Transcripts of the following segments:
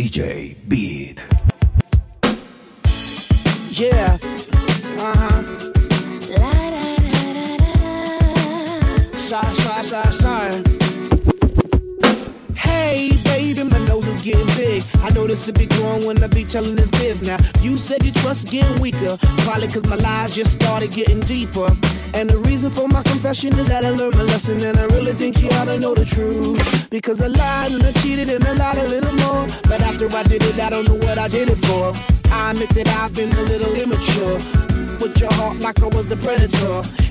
DJ Beat. Yeah. this to be growing when I be telling the fibs. Now, you said your trust getting weaker. Probably cause my lies just started getting deeper. And the reason for my confession is that I learned my lesson. And I really think you ought to know the truth. Because I lied and I cheated and I lied a little more. But after I did it, I don't know what I did it for. I admit that I've been a little immature. With your heart like I was the predator.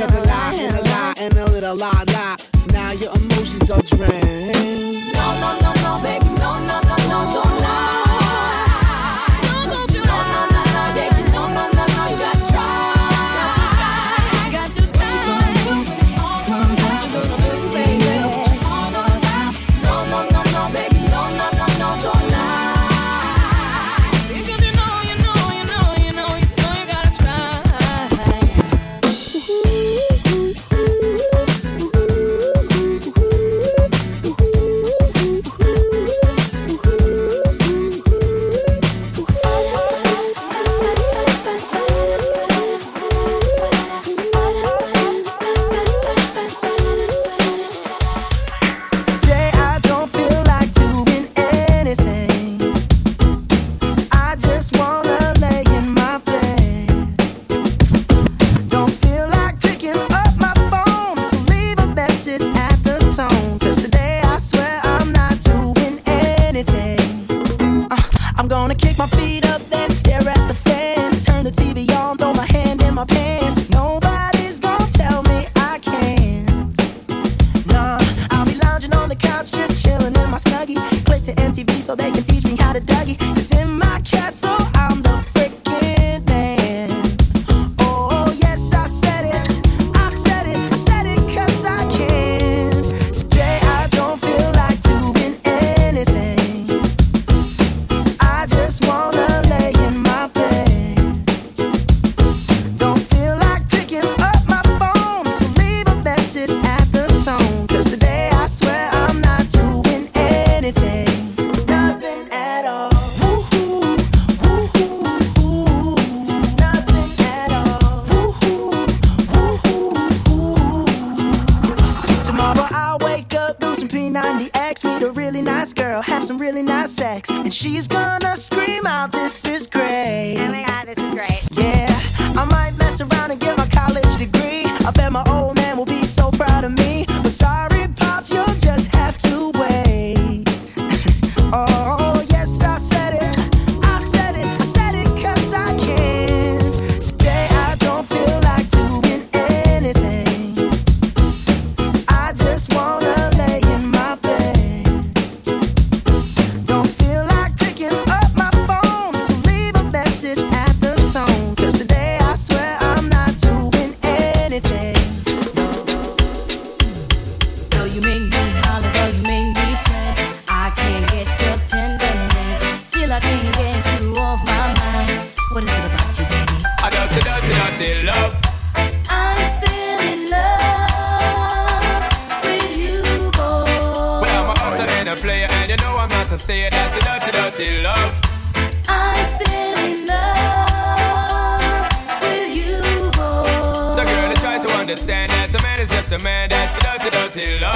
Cause a lie and a lie and a little lie lie. Now your emotions are drained. No, no, no, no, baby.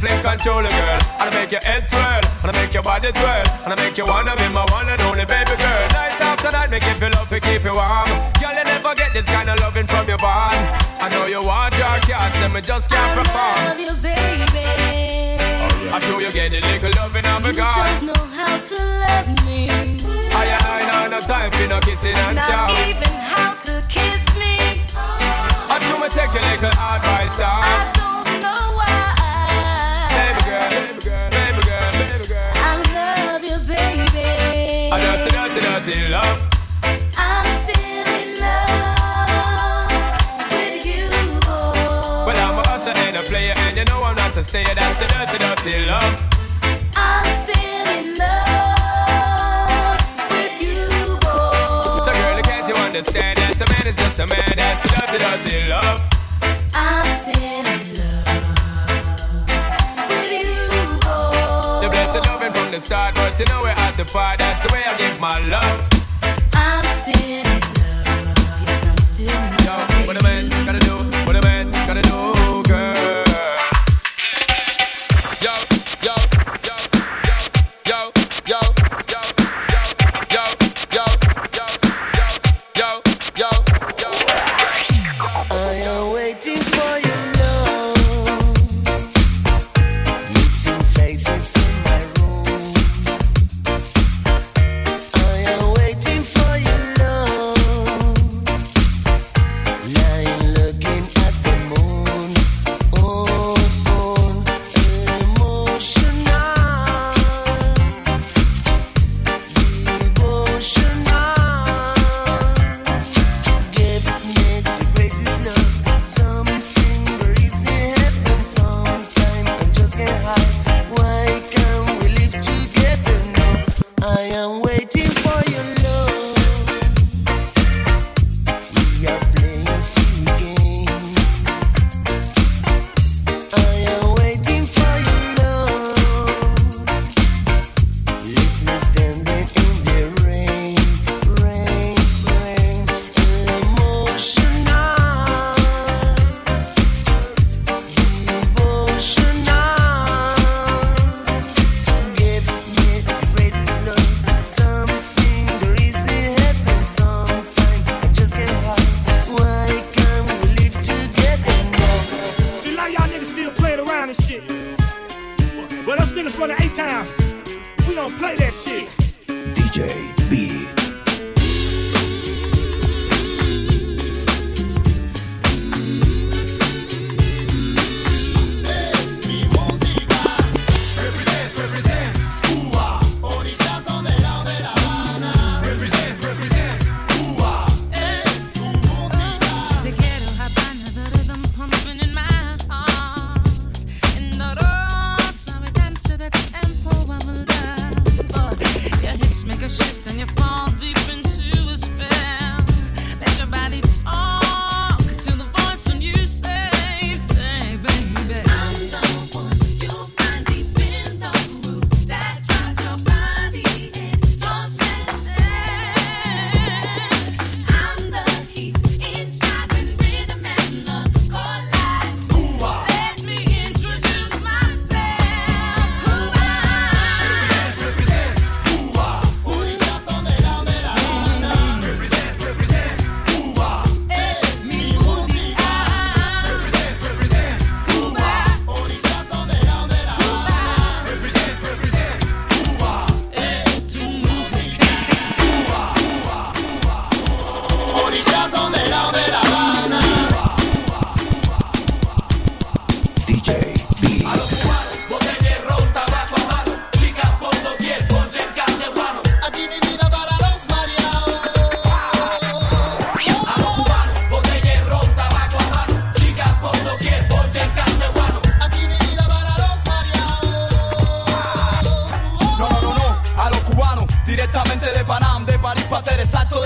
fling controller, girl. And I make your head swirl, and I make your body twirl, and I make you wanna be my one and only baby girl. Night after night, make you feel love to keep you warm. Girl, you never get this kind of loving from your bond. I know you want your cats, and me just can't perform. I love you, baby. I know you get a little loving on a God. You don't know how to love me. I ain't I no time for no kissing and chow. Not even how to kiss me. I know me take a little advice, dog. I don't know why. say that that's a dirty, dirty love. I'm still in love with you, boy. So, girl, can't you understand that a man is just a man? That's a dirty, dirty love. I'm still in love with you, boy. You blessed and loving from the start, but you know we're at the part. That's the way I give my love. I'm still in love.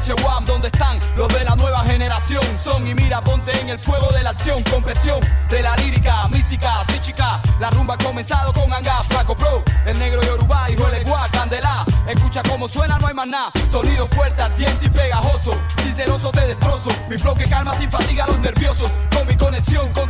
Chewam, donde están los de la nueva generación. Son y mira, ponte en el fuego de la acción, compresión de la lírica, mística, psíchica. La rumba ha comenzado con Anga, Flaco Pro, el negro Yoruba, hijo de Guá, Candela. Escucha cómo suena, no hay más nada. Sonido fuerte, diente y pegajoso. Sinceroso te destrozo. Mi flow que calma sin fatiga a los nerviosos. Con mi conexión con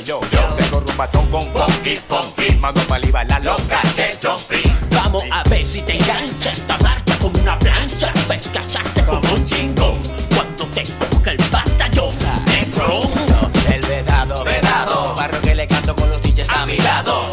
yo. yo. Tengo rumbazón con funky, funky. Mando para la loca de Jumpy. Vamos a ver si te engancha esta marca con una plancha. Ves cachaste con un chingón. Cuando te toca el batallón, Negrón. El vedado, vedado. Barrio que le canto con los DJs a mi lado.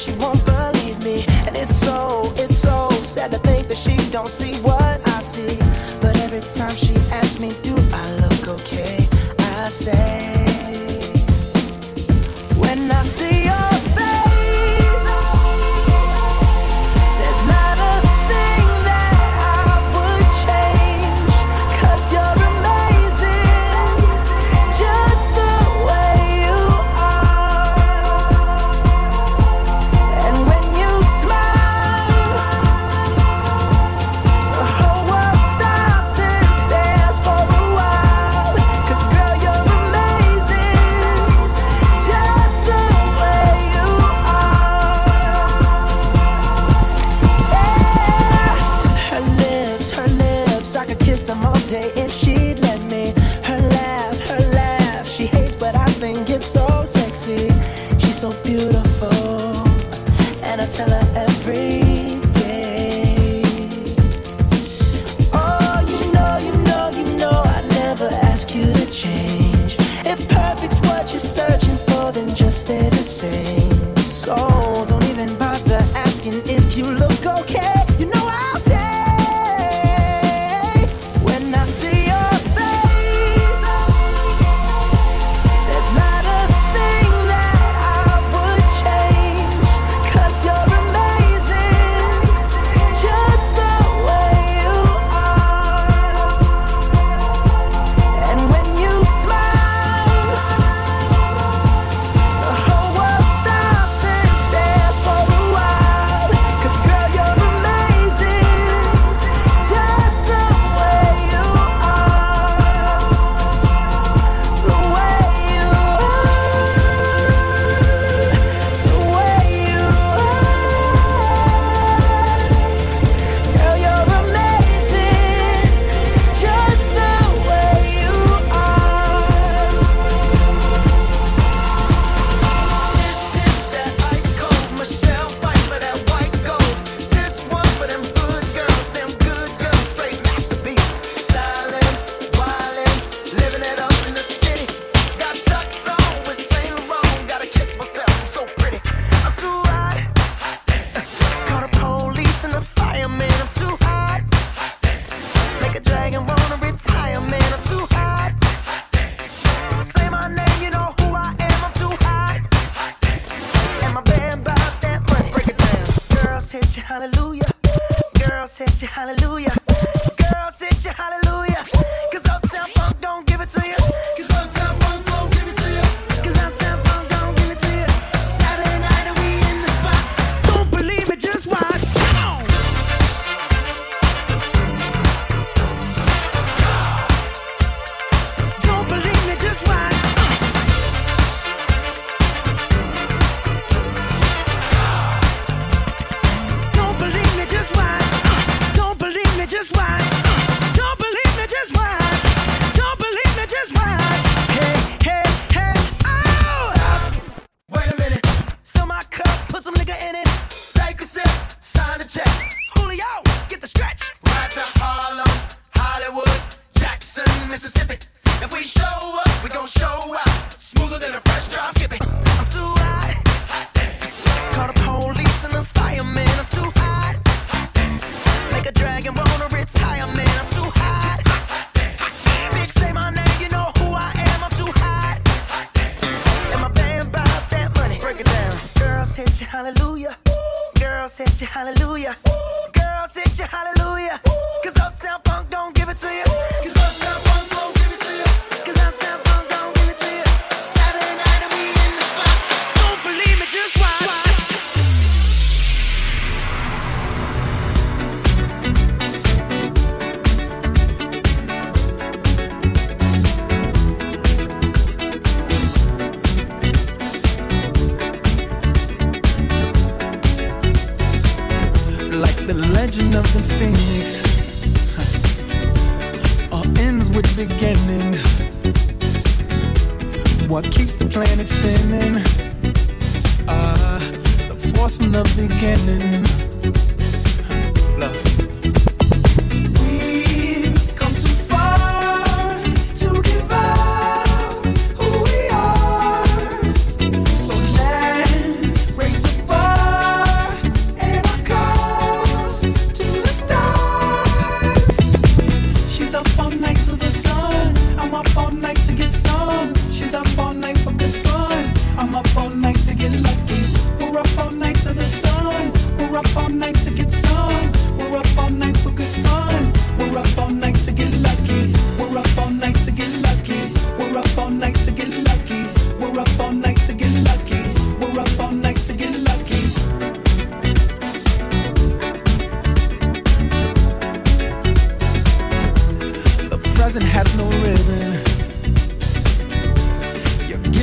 she wants.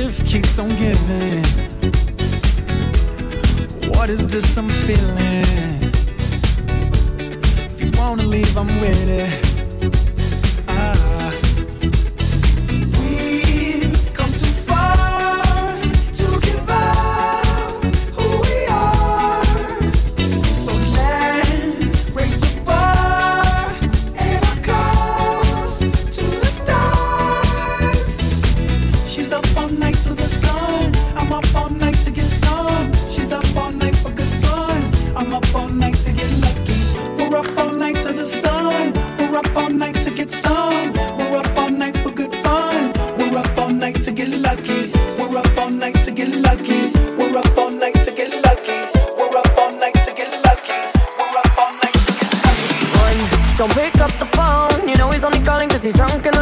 gift keeps on giving. What is this I'm feeling? If you wanna leave, I'm with it to get lucky. We're up all night to get lucky. We're up all night to get lucky. We're up all night to get lucky. We're up all night to get lucky. Don't pick up the phone. You know he's only calling cause he's drunk and